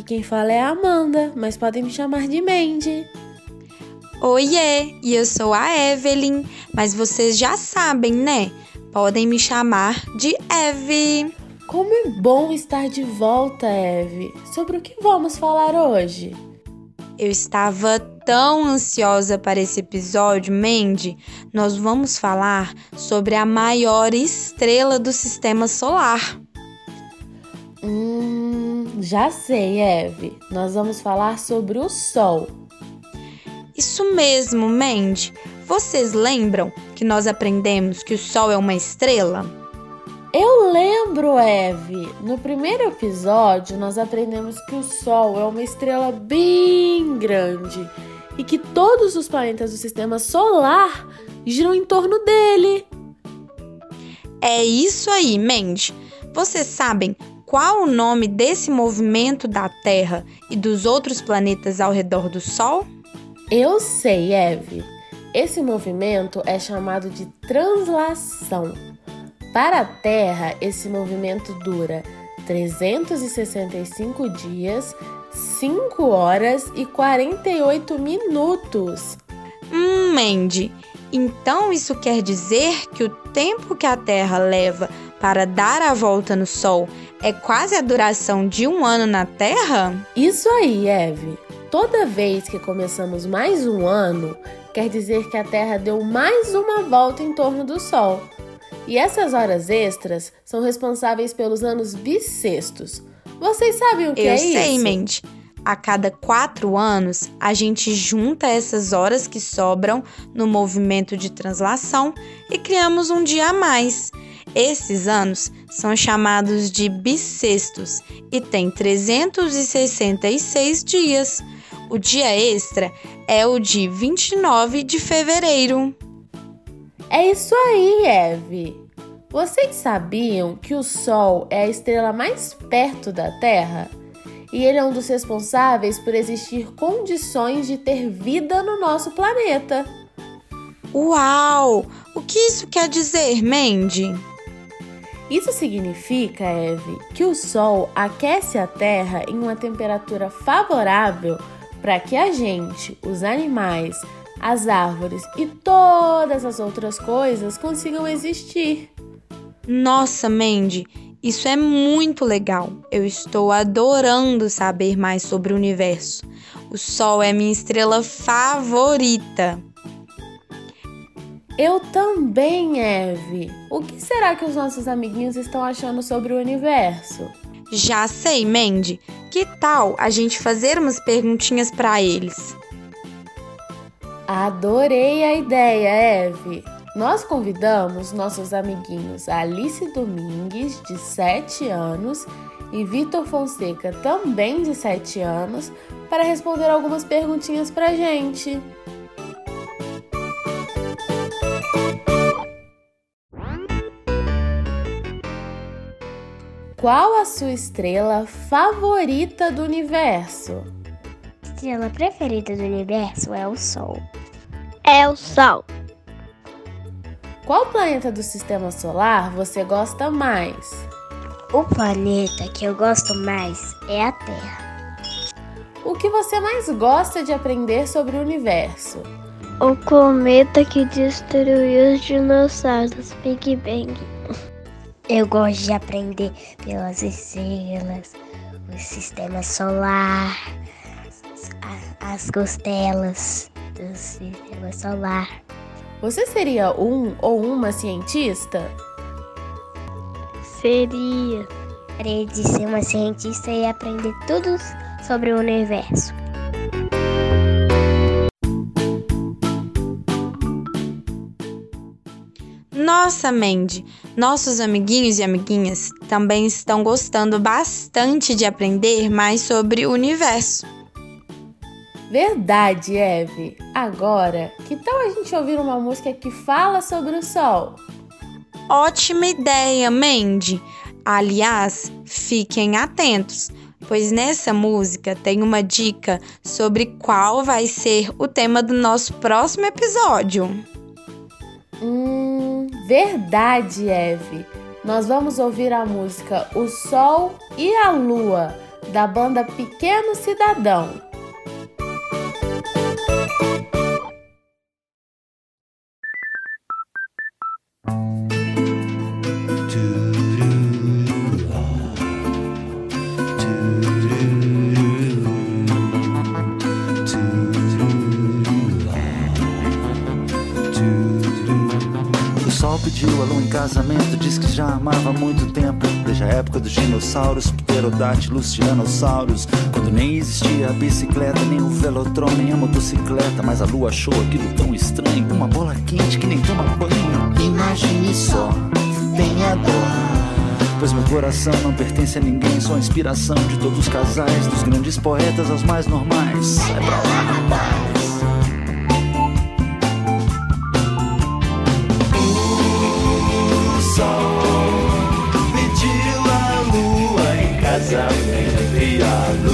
Aqui quem fala é a Amanda, mas podem me chamar de Mandy. Oiê, e eu sou a Evelyn, mas vocês já sabem, né? Podem me chamar de Eve. Como é bom estar de volta, Eve. Sobre o que vamos falar hoje? Eu estava tão ansiosa para esse episódio, Mandy. Nós vamos falar sobre a maior estrela do sistema solar. Hum, já sei, Eve. Nós vamos falar sobre o Sol. Isso mesmo, Mandy. Vocês lembram que nós aprendemos que o Sol é uma estrela? Eu lembro, Eve. No primeiro episódio, nós aprendemos que o Sol é uma estrela bem grande e que todos os planetas do sistema solar giram em torno dele. É isso aí, Mandy. Vocês sabem qual o nome desse movimento da Terra e dos outros planetas ao redor do Sol? Eu sei, Eve. Esse movimento é chamado de translação. Para a Terra, esse movimento dura 365 dias, 5 horas e 48 minutos. Hum, Mandy, então isso quer dizer que o tempo que a Terra leva para dar a volta no Sol é quase a duração de um ano na Terra? Isso aí, Eve. Toda vez que começamos mais um ano, quer dizer que a Terra deu mais uma volta em torno do Sol. E essas horas extras são responsáveis pelos anos bissextos. Vocês sabem o que Eu é sei, isso? Mandy. A cada quatro anos, a gente junta essas horas que sobram no movimento de translação e criamos um dia a mais. Esses anos são chamados de bissextos e tem 366 dias. O dia extra é o de 29 de fevereiro. É isso aí, Eve. Vocês sabiam que o Sol é a estrela mais perto da Terra? E ele é um dos responsáveis por existir condições de ter vida no nosso planeta. Uau! O que isso quer dizer, Mandy? Isso significa, Eve, que o Sol aquece a Terra em uma temperatura favorável para que a gente, os animais, as árvores e todas as outras coisas consigam existir. Nossa, Mandy, isso é muito legal. Eu estou adorando saber mais sobre o universo. O Sol é minha estrela favorita. Eu também, Eve. O que será que os nossos amiguinhos estão achando sobre o universo? Já sei, Mandy. Que tal a gente fazer umas perguntinhas para eles? Adorei a ideia, Eve. Nós convidamos nossos amiguinhos Alice Domingues, de 7 anos, e Vitor Fonseca, também de 7 anos, para responder algumas perguntinhas pra gente. Qual a sua estrela favorita do universo? Estrela preferida do universo é o Sol. É o Sol. Qual planeta do sistema solar você gosta mais? O planeta que eu gosto mais é a Terra. O que você mais gosta de aprender sobre o universo? O cometa que destruiu os dinossauros, Big Bang. Eu gosto de aprender pelas estrelas, o sistema solar, as costelas do sistema solar. Você seria um ou uma cientista? Seria. Gostaria de ser uma cientista e aprender tudo sobre o universo. Nossa, Mandy, nossos amiguinhos e amiguinhas também estão gostando bastante de aprender mais sobre o universo. Verdade, Eve. Agora, que tal a gente ouvir uma música que fala sobre o sol? Ótima ideia, Mandy. Aliás, fiquem atentos, pois nessa música tem uma dica sobre qual vai ser o tema do nosso próximo episódio. Hum, verdade, Eve. Nós vamos ouvir a música O Sol e a Lua, da banda Pequeno Cidadão. Pediu a lua em casamento, diz que já amava há muito tempo. Desde a época dos dinossauros, pterodátilos, tiranossauros. Quando nem existia a bicicleta, nem o velotron, nem a motocicleta. Mas a lua achou aquilo tão estranho, uma bola quente que nem toma banho. Imagine só, tenha dó. Pois meu coração não pertence a ninguém, sou a inspiração de todos os casais, dos grandes poetas aos mais normais. Sai pra lá, rapaz. something to be on.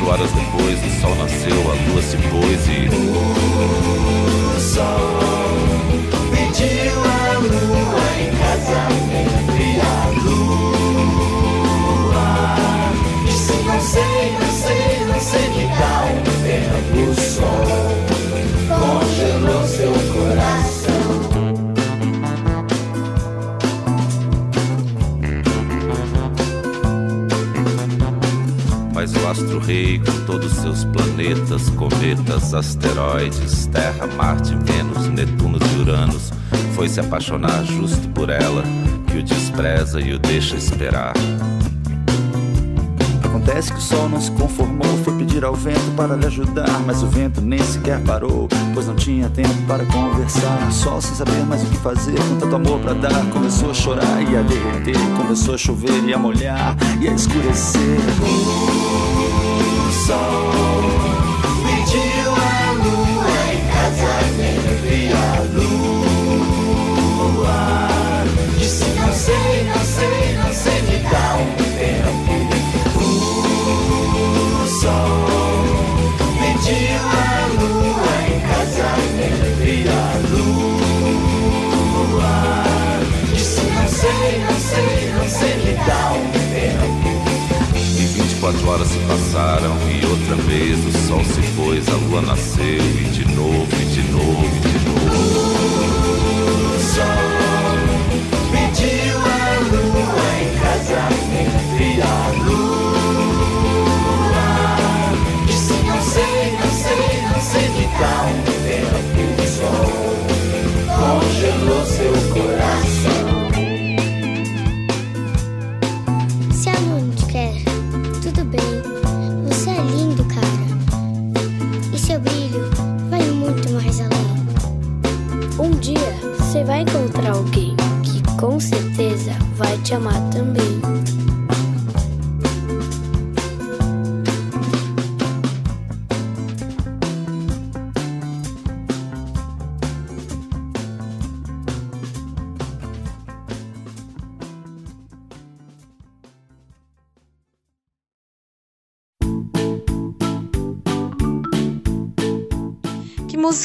Quatro horas depois, o sol nasceu, a lua se pôs e. O sol pediu a lua em casamento e a lua disse: Não sei, não sei, não sei que tal todos seus planetas, cometas, asteroides, Terra, Marte, Vênus, Netuno e Uranus, foi se apaixonar justo por ela, que o despreza e o deixa esperar. Acontece que o sol não se conformou, foi pedir ao vento para lhe ajudar, mas o vento nem sequer parou, pois não tinha tempo para conversar. Sol sem saber mais o que fazer, com tanto amor para dar, começou a chorar e a derreter, começou a chover e a molhar e a escurecer. Sol pediu a lua em casamento e a lua disse não sei, não sei, não sei me dá um tempo. O pediu a lua em casamento e a lua disse não sei, não sei, não sei me dá. 24 horas se passaram e outra vez o sol se pôs, a lua nasceu e de novo, e de novo, e de novo. O sol pediu a lua em casamento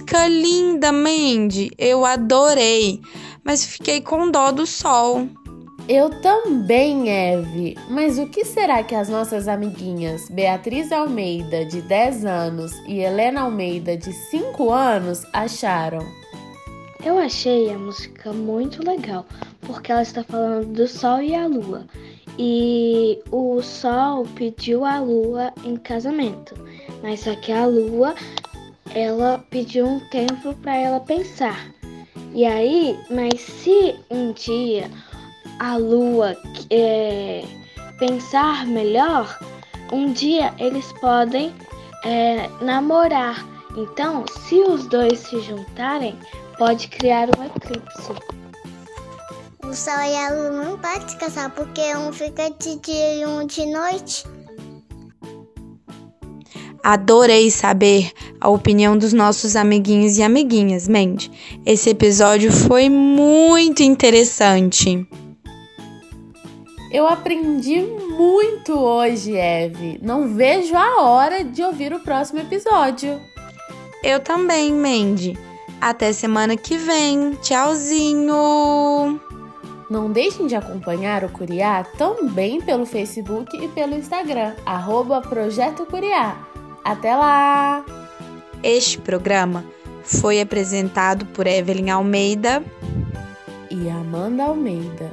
música linda, Mandy! Eu adorei, mas fiquei com dó do sol. Eu também, Eve. Mas o que será que as nossas amiguinhas Beatriz Almeida, de 10 anos, e Helena Almeida, de 5 anos, acharam? Eu achei a música muito legal, porque ela está falando do sol e a lua. e o Sol pediu a Lua em casamento. Mas só que a Lua, ela pediu um tempo para ela pensar. E aí, mas se um dia a Lua é, pensar melhor, um dia eles podem é, namorar. Então, se os dois se juntarem, pode criar um eclipse. O Sol e a Lua não podem se casar porque um fica de dia e um de noite. Adorei saber a opinião dos nossos amiguinhos e amiguinhas, Mandy. Esse episódio foi muito interessante. Eu aprendi muito hoje, Eve. Não vejo a hora de ouvir o próximo episódio. Eu também, Mandy. Até semana que vem. Tchauzinho! Não deixem de acompanhar o Curiá também pelo Facebook e pelo Instagram, arroba Projeto Curiá. Até lá! Este programa foi apresentado por Evelyn Almeida e Amanda Almeida.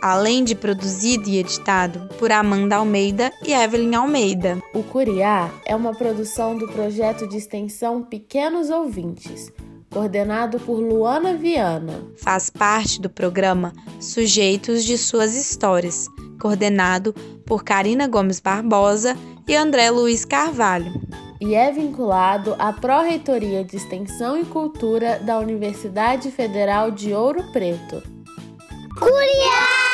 Além de produzido e editado por Amanda Almeida e Evelyn Almeida. O Curiá é uma produção do projeto de extensão Pequenos Ouvintes, coordenado por Luana Viana. Faz parte do programa Sujeitos de Suas Histórias, coordenado por Karina Gomes Barbosa e André Luiz Carvalho. E é vinculado à Pró-Reitoria de Extensão e Cultura da Universidade Federal de Ouro Preto. Curiá!